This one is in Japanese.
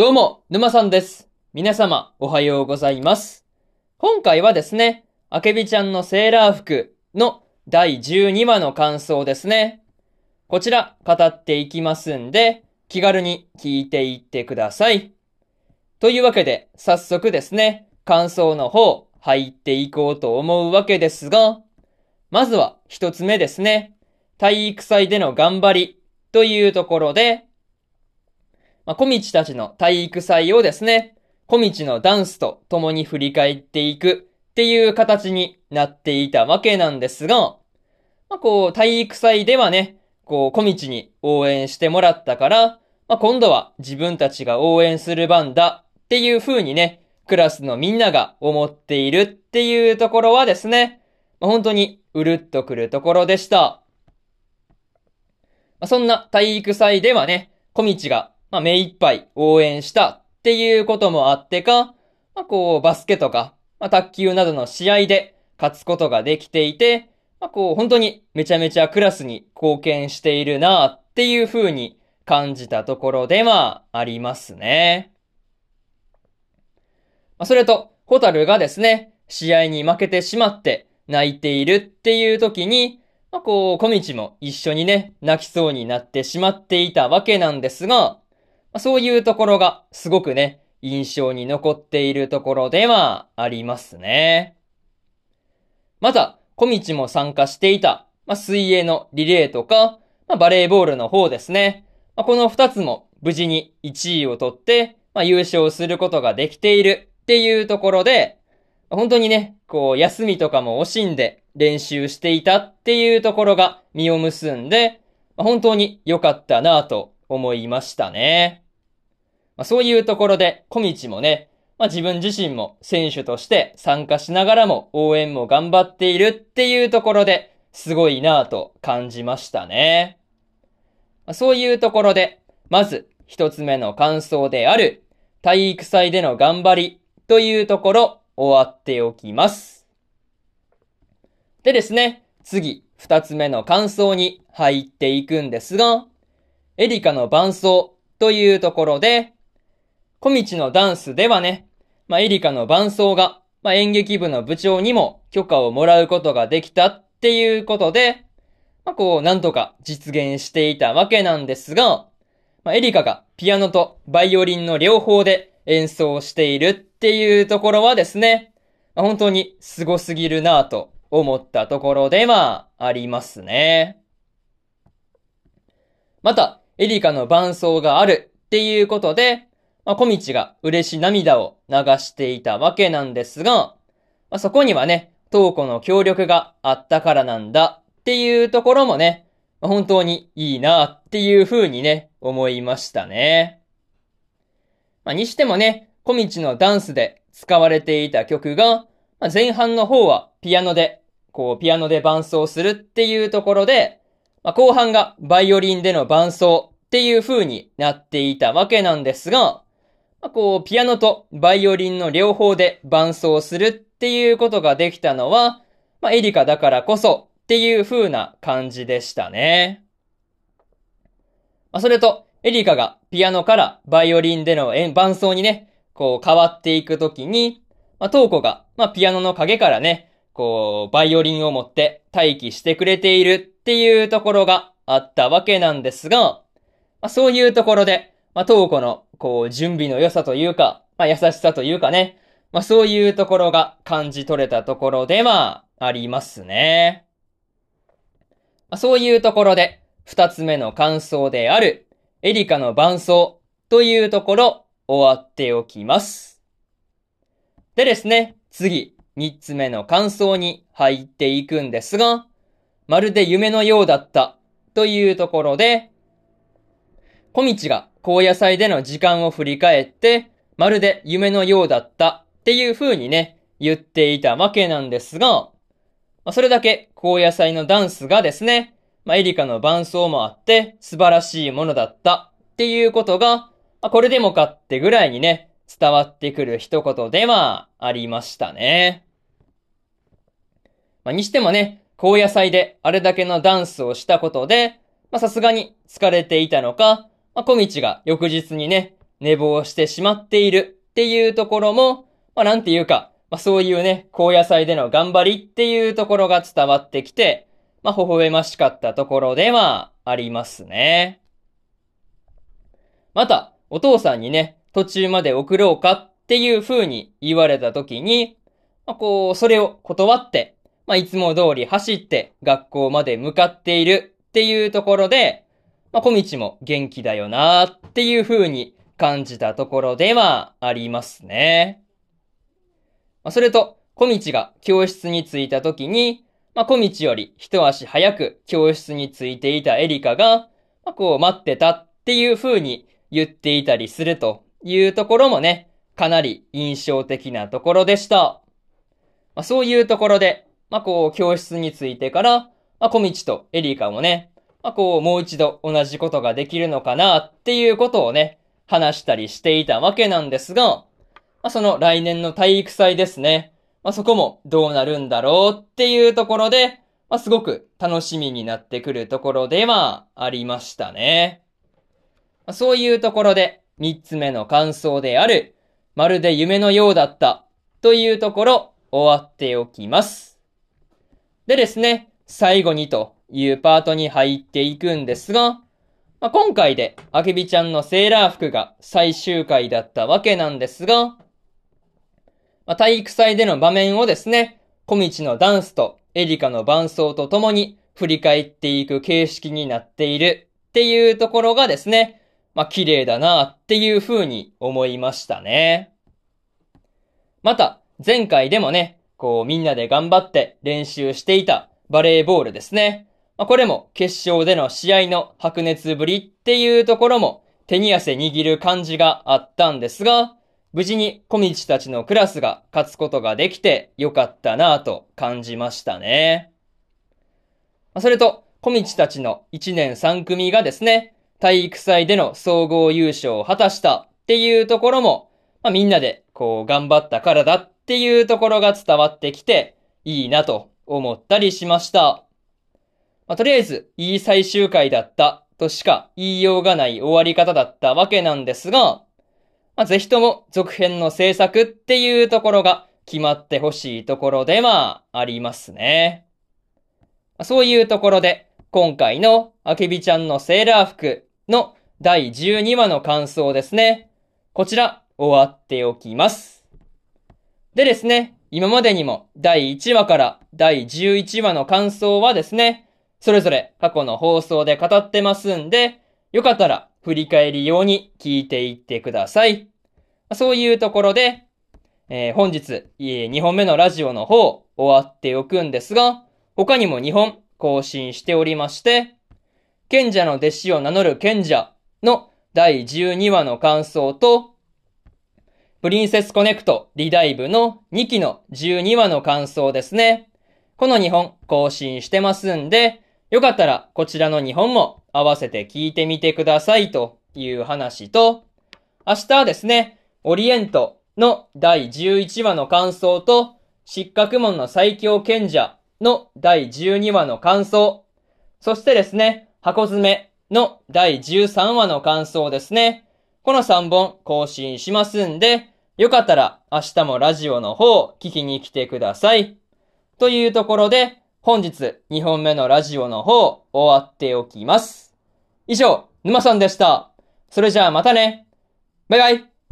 どうも、沼さんです。皆様、おはようございます。今回はですね、あけびちゃんのセーラー服の第12話の感想ですね。こちら、語っていきますんで、気軽に聞いていってください。というわけで、早速ですね、感想の方、入っていこうと思うわけですが、まずは一つ目ですね。体育祭での頑張りというところで、まあ、小道たちの体育祭をですね、小道のダンスと共に振り返っていくっていう形になっていたわけなんですが、まあ、こう、体育祭ではね、こう、小道に応援してもらったから、まあ、今度は自分たちが応援する番だっていう風にね、クラスのみんなが思っているっていうところはですね、まあ、本当にうるっとくるところでした。まあ、そんな体育祭ではね、小道がまあ、目いっぱい応援したっていうこともあってか、まあ、こう、バスケとか、まあ、卓球などの試合で勝つことができていて、まあ、こう、本当にめちゃめちゃクラスに貢献しているなっていう風に感じたところではありますね。まあ、それと、ホタルがですね、試合に負けてしまって泣いているっていう時に、まあ、こう、小道も一緒にね、泣きそうになってしまっていたわけなんですが、そういうところがすごくね、印象に残っているところではありますね。また、小道も参加していた、まあ、水泳のリレーとか、まあ、バレーボールの方ですね。まあ、この二つも無事に1位を取って、まあ、優勝することができているっていうところで、本当にね、こう、休みとかも惜しんで練習していたっていうところが実を結んで、本当に良かったなぁと思いましたね。まあ、そういうところで、小道もね、まあ、自分自身も選手として参加しながらも応援も頑張っているっていうところで、すごいなぁと感じましたね。まあ、そういうところで、まず一つ目の感想である、体育祭での頑張りというところ、終わっておきます。でですね、次、二つ目の感想に入っていくんですが、エリカの伴奏というところで、小道のダンスではね、まあ、エリカの伴奏が、まあ、演劇部の部長にも許可をもらうことができたっていうことで、まあ、こう、なんとか実現していたわけなんですが、まあ、エリカがピアノとバイオリンの両方で演奏しているっていうところはですね、まあ、本当に凄すぎるなぁと思ったところではありますね。また、エリカの伴奏があるっていうことで、まあ、小道が嬉し涙を流していたわけなんですが、まあ、そこにはね、東子の協力があったからなんだっていうところもね、まあ、本当にいいなっていう風にね、思いましたね。まあ、にしてもね、小道のダンスで使われていた曲が、まあ、前半の方はピアノで、こうピアノで伴奏するっていうところで、まあ、後半がバイオリンでの伴奏っていう風になっていたわけなんですが、まあ、こう、ピアノとバイオリンの両方で伴奏するっていうことができたのは、まあ、エリカだからこそっていう風な感じでしたね。まあ、それと、エリカがピアノからバイオリンでの伴奏にね、こう変わっていくときに、まあ、トーコが、まあ、ピアノの影からね、こう、バイオリンを持って待機してくれているっていうところがあったわけなんですが、まあ、そういうところで、まあ、トーコの、こう、準備の良さというか、まあ、優しさというかね、まあ、そういうところが感じ取れたところではありますね。まあ、そういうところで、二つ目の感想である、エリカの伴奏というところ、終わっておきます。でですね、次、三つ目の感想に入っていくんですが、まるで夢のようだったというところで、小道が高野菜での時間を振り返って、まるで夢のようだったっていう風にね、言っていたわけなんですが、ま、それだけ高野菜のダンスがですね、まあ、エリカの伴奏もあって素晴らしいものだったっていうことが、ま、これでもかってぐらいにね、伝わってくる一言ではありましたね。まあ、にしてもね、高野菜であれだけのダンスをしたことで、ま、さすがに疲れていたのか、まあ、小道が翌日にね、寝坊してしまっているっていうところも、まあなんていうか、まあそういうね、高野菜での頑張りっていうところが伝わってきて、まあ微笑ましかったところではありますね。また、お父さんにね、途中まで送ろうかっていう風に言われた時に、まあこう、それを断って、まあいつも通り走って学校まで向かっているっていうところで、まあ小道も元気だよなっていう風に感じたところではありますね。まあ、それと、小道が教室に着いた時に、まあ、小道より一足早く教室に着いていたエリカが、まあ、こう待ってたっていう風に言っていたりするというところもね、かなり印象的なところでした。まあ、そういうところで、まあ、こう教室に着いてから、まあ、小道とエリカもね、まあ、こうもう一度同じことができるのかなっていうことをね、話したりしていたわけなんですが、まあ、その来年の体育祭ですね。まあ、そこもどうなるんだろうっていうところで、まあ、すごく楽しみになってくるところではありましたね。まあ、そういうところで三つ目の感想である、まるで夢のようだったというところ終わっておきます。でですね、最後にというパートに入っていくんですが、まあ、今回で、あけびちゃんのセーラー服が最終回だったわけなんですが、まあ、体育祭での場面をですね、小道のダンスとエリカの伴奏とともに振り返っていく形式になっているっていうところがですね、まあ、綺麗だなっていう風に思いましたね。また、前回でもね、こうみんなで頑張って練習していたバレーボールですね。まあ、これも決勝での試合の白熱ぶりっていうところも手に汗握る感じがあったんですが、無事に小道たちのクラスが勝つことができてよかったなぁと感じましたね。それと、小道たちの1年3組がですね、体育祭での総合優勝を果たしたっていうところも、まあ、みんなでこう頑張ったからだっていうところが伝わってきていいなと思ったりしました。まあ、とりあえず、いい最終回だったとしか言いようがない終わり方だったわけなんですが、まあ、ぜひとも続編の制作っていうところが決まってほしいところではありますね。まあ、そういうところで、今回のあけびちゃんのセーラー服の第12話の感想ですね。こちら、終わっておきます。でですね、今までにも第1話から第11話の感想はですね、それぞれ過去の放送で語ってますんで、よかったら振り返り用に聞いていってください。そういうところで、えー、本日、2本目のラジオの方、終わっておくんですが、他にも2本更新しておりまして、賢者の弟子を名乗る賢者の第12話の感想と、プリンセスコネクトリダイブの2期の12話の感想ですね。この2本更新してますんで、よかったらこちらの2本も合わせて聞いてみてくださいという話と、明日はですね、オリエントの第11話の感想と、失格門の最強賢者の第12話の感想、そしてですね、箱詰めの第13話の感想ですね。この3本更新しますんで、よかったら明日もラジオの方聞きに来てください。というところで、本日2本目のラジオの方終わっておきます。以上、沼さんでした。それじゃあまたね。バイバイ。